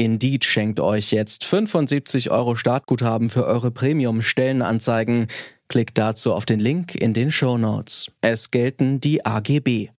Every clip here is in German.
Indeed schenkt euch jetzt 75 Euro Startguthaben für eure Premium-Stellenanzeigen. Klickt dazu auf den Link in den Show Notes. Es gelten die AGB.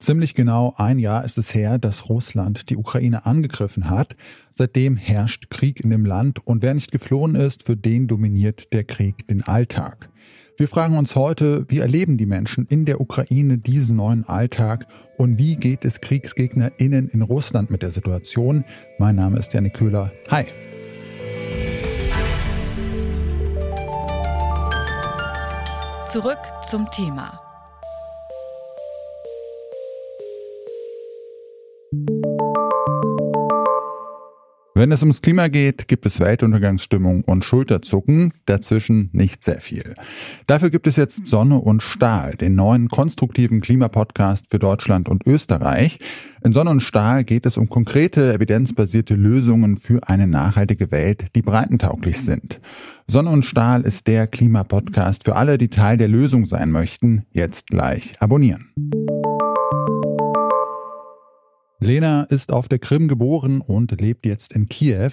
Ziemlich genau ein Jahr ist es her, dass Russland die Ukraine angegriffen hat. Seitdem herrscht Krieg in dem Land und wer nicht geflohen ist, für den dominiert der Krieg den Alltag. Wir fragen uns heute, wie erleben die Menschen in der Ukraine diesen neuen Alltag und wie geht es KriegsgegnerInnen in Russland mit der Situation? Mein Name ist Janik Köhler. Hi. Zurück zum Thema. Wenn es ums Klima geht, gibt es Weltuntergangsstimmung und Schulterzucken, dazwischen nicht sehr viel. Dafür gibt es jetzt Sonne und Stahl, den neuen konstruktiven Klimapodcast für Deutschland und Österreich. In Sonne und Stahl geht es um konkrete, evidenzbasierte Lösungen für eine nachhaltige Welt, die breitentauglich sind. Sonne und Stahl ist der Klimapodcast für alle, die Teil der Lösung sein möchten. Jetzt gleich abonnieren. Lena ist auf der Krim geboren und lebt jetzt in Kiew.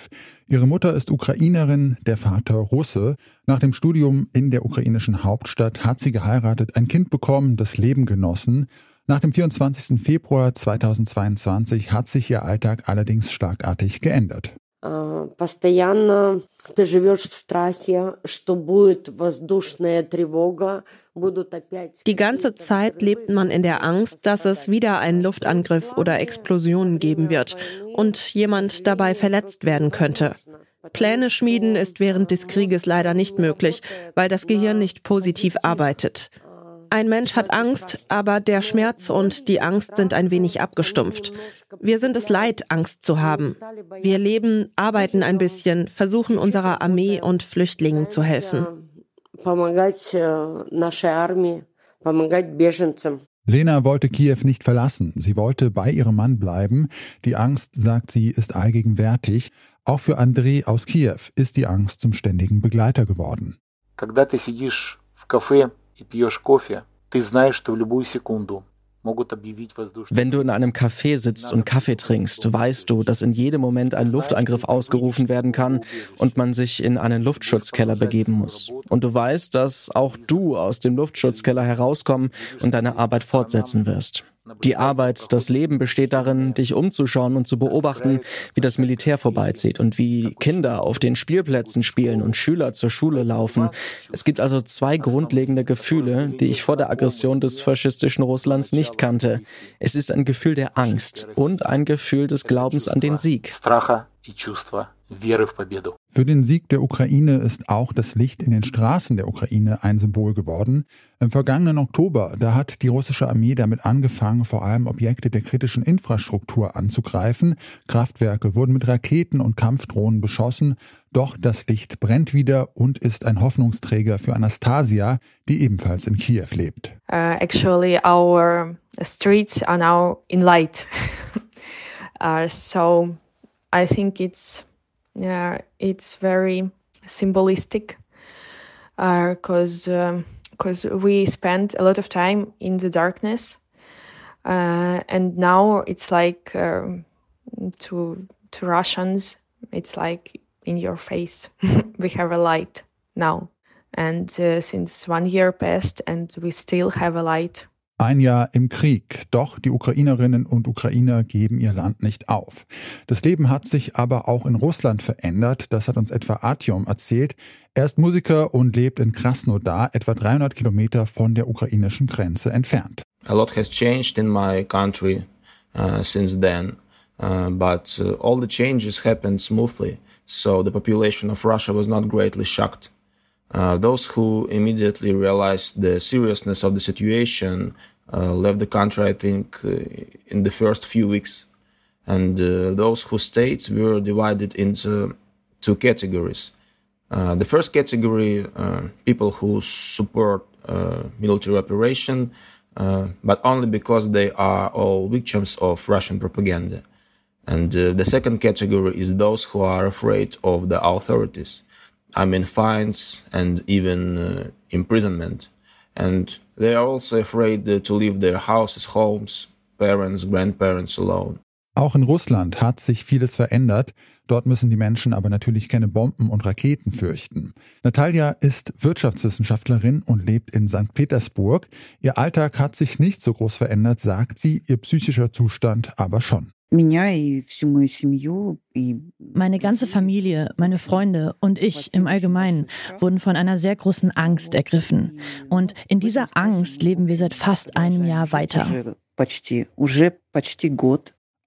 Ihre Mutter ist Ukrainerin, der Vater Russe. Nach dem Studium in der ukrainischen Hauptstadt hat sie geheiratet, ein Kind bekommen, das Leben genossen. Nach dem 24. Februar 2022 hat sich ihr Alltag allerdings schlagartig geändert. Постоянно ты живешь в страхе, что будет воздушная тревога, Die ganze Zeit lebt man in der Angst, dass es wieder einen Luftangriff oder Explosionen geben wird und jemand dabei verletzt werden könnte. Pläne schmieden ist während des Krieges leider nicht möglich, weil das Gehirn nicht positiv arbeitet. Ein Mensch hat Angst, aber der Schmerz und die Angst sind ein wenig abgestumpft. Wir sind es leid, Angst zu haben. Wir leben, arbeiten ein bisschen, versuchen unserer Armee und Flüchtlingen zu helfen. Lena wollte Kiew nicht verlassen. Sie wollte bei ihrem Mann bleiben. Die Angst, sagt sie, ist allgegenwärtig. Auch für Andrei aus Kiew ist die Angst zum ständigen Begleiter geworden. Когда ты сидишь в кафе и пьешь кофе, ты знаешь, что в любую секунду wenn du in einem Café sitzt und Kaffee trinkst, weißt du, dass in jedem Moment ein Luftangriff ausgerufen werden kann und man sich in einen Luftschutzkeller begeben muss. Und du weißt, dass auch du aus dem Luftschutzkeller herauskommen und deine Arbeit fortsetzen wirst. Die Arbeit, das Leben besteht darin, dich umzuschauen und zu beobachten, wie das Militär vorbeizieht und wie Kinder auf den Spielplätzen spielen und Schüler zur Schule laufen. Es gibt also zwei grundlegende Gefühle, die ich vor der Aggression des faschistischen Russlands nicht kannte. Es ist ein Gefühl der Angst und ein Gefühl des Glaubens an den Sieg. Für den Sieg der Ukraine ist auch das Licht in den Straßen der Ukraine ein Symbol geworden. Im vergangenen Oktober, da hat die russische Armee damit angefangen, vor allem Objekte der kritischen Infrastruktur anzugreifen. Kraftwerke wurden mit Raketen und Kampfdrohnen beschossen. Doch das Licht brennt wieder und ist ein Hoffnungsträger für Anastasia, die ebenfalls in Kiew lebt. Uh, actually, our streets are now in light. uh, so I think it's yeah, it's very symbolistic because uh, because um, we spent a lot of time in the darkness, uh, and now it's like um, to to Russians, it's like in your face. we have a light now, and uh, since one year passed, and we still have a light. Ein Jahr im Krieg, doch die Ukrainerinnen und Ukrainer geben ihr Land nicht auf. Das Leben hat sich aber auch in Russland verändert, das hat uns etwa Artyom erzählt. Er ist Musiker und lebt in Krasnodar, etwa 300 Kilometer von der ukrainischen Grenze entfernt. A lot has changed in my country uh, since then, uh, but uh, all the changes happened smoothly, so the population of Russia was not greatly shocked. Uh, those who immediately realized the seriousness of the situation uh, left the country, I think, uh, in the first few weeks. And uh, those who stayed were divided into two categories. Uh, the first category, people who support military operation, but only because they are all victims of Russian propaganda. And the second category is those who are afraid of the authorities. I mean, fines and even uh, imprisonment. And they are also afraid to leave their houses, homes, parents, grandparents alone. Auch in Russland hat sich vieles verändert. Dort müssen die Menschen aber natürlich keine Bomben und Raketen fürchten. Natalia ist Wirtschaftswissenschaftlerin und lebt in St. Petersburg. Ihr Alltag hat sich nicht so groß verändert, sagt sie, ihr psychischer Zustand aber schon. Meine ganze Familie, meine Freunde und ich im Allgemeinen wurden von einer sehr großen Angst ergriffen. Und in dieser Angst leben wir seit fast einem Jahr weiter.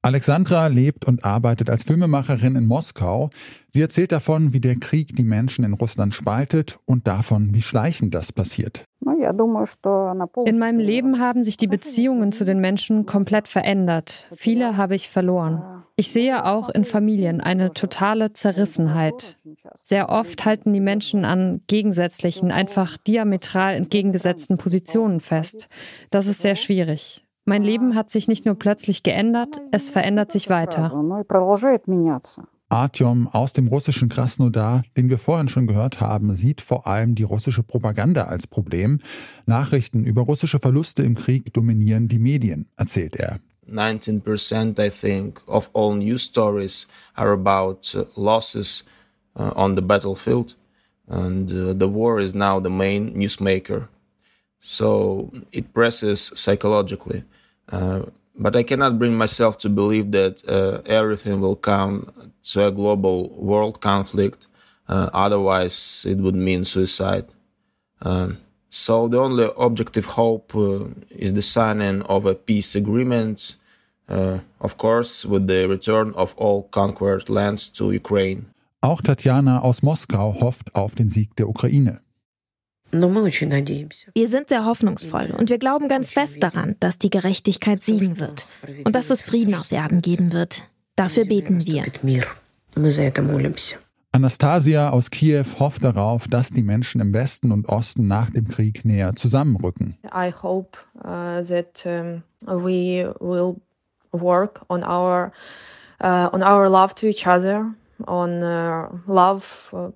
Alexandra lebt und arbeitet als Filmemacherin in Moskau. Sie erzählt davon, wie der Krieg die Menschen in Russland spaltet und davon, wie schleichend das passiert. In meinem Leben haben sich die Beziehungen zu den Menschen komplett verändert. Viele habe ich verloren. Ich sehe auch in Familien eine totale Zerrissenheit. Sehr oft halten die Menschen an gegensätzlichen, einfach diametral entgegengesetzten Positionen fest. Das ist sehr schwierig. Mein Leben hat sich nicht nur plötzlich geändert, es verändert sich weiter. Artyom aus dem russischen Krasnodar, den wir vorhin schon gehört haben, sieht vor allem die russische Propaganda als Problem. Nachrichten über russische Verluste im Krieg dominieren die Medien, erzählt er. 19% I think of all news stories are about uh, losses uh, on the battlefield and uh, the war is now the main newsmaker. So it presses psychologically. Uh, but I cannot bring myself to believe that uh, everything will come to a global world conflict. Uh, otherwise, it would mean suicide. Um, so the only objective hope uh, is the signing of a peace agreement, uh, of course, with the return of all conquered lands to Ukraine. Auch Tatjana aus Moskau hofft auf den Sieg der Ukraine. Wir sind sehr hoffnungsvoll und wir glauben ganz fest daran, dass die Gerechtigkeit siegen wird und dass es Frieden auf Erden geben wird. Dafür beten wir. Anastasia aus Kiew hofft darauf, dass die Menschen im Westen und Osten nach dem Krieg näher zusammenrücken. I hope uh, that um, we will work on our uh, on our love to each other, on uh, love uh,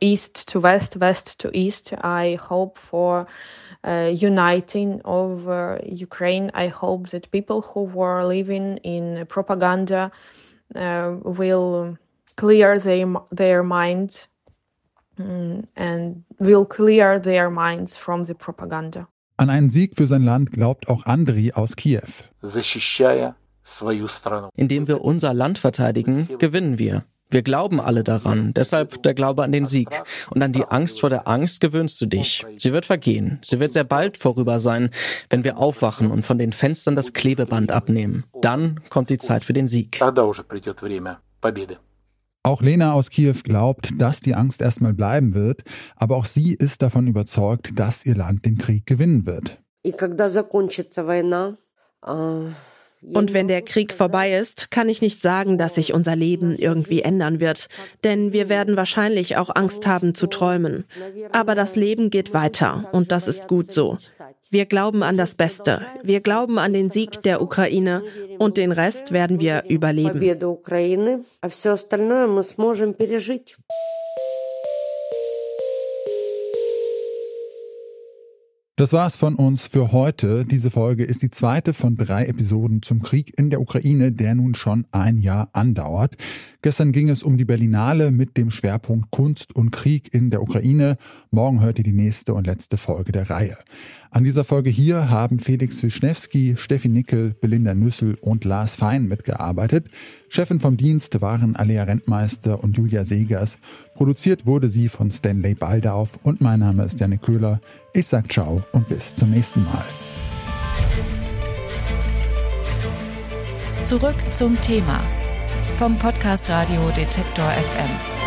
east to west, west to east. I hope for uh, uniting of uh, Ukraine. I hope that people who were living in propaganda uh, will clear their, their minds um, and will clear their minds from the propaganda. An einen Sieg für sein Land glaubt auch Andri aus Kiew. Indem wir unser Land verteidigen, gewinnen wir. Wir glauben alle daran, deshalb der Glaube an den Sieg. Und an die Angst vor der Angst gewöhnst du dich. Sie wird vergehen. Sie wird sehr bald vorüber sein, wenn wir aufwachen und von den Fenstern das Klebeband abnehmen. Dann kommt die Zeit für den Sieg. Auch Lena aus Kiew glaubt, dass die Angst erstmal bleiben wird, aber auch sie ist davon überzeugt, dass ihr Land den Krieg gewinnen wird. Und wenn der Krieg vorbei ist, kann ich nicht sagen, dass sich unser Leben irgendwie ändern wird, denn wir werden wahrscheinlich auch Angst haben zu träumen. Aber das Leben geht weiter und das ist gut so. Wir glauben an das Beste. Wir glauben an den Sieg der Ukraine und den Rest werden wir überleben. Das war's von uns für heute. Diese Folge ist die zweite von drei Episoden zum Krieg in der Ukraine, der nun schon ein Jahr andauert. Gestern ging es um die Berlinale mit dem Schwerpunkt Kunst und Krieg in der Ukraine. Morgen hört ihr die nächste und letzte Folge der Reihe. An dieser Folge hier haben Felix Wischnewski, Steffi Nickel, Belinda Nüssel und Lars Fein mitgearbeitet. Chefin vom Dienst waren Alea Rentmeister und Julia Segers. Produziert wurde sie von Stanley Baldauf und mein Name ist Janik Köhler. Ich sag ciao und bis zum nächsten Mal. Zurück zum Thema vom Podcast Radio Detektor FM.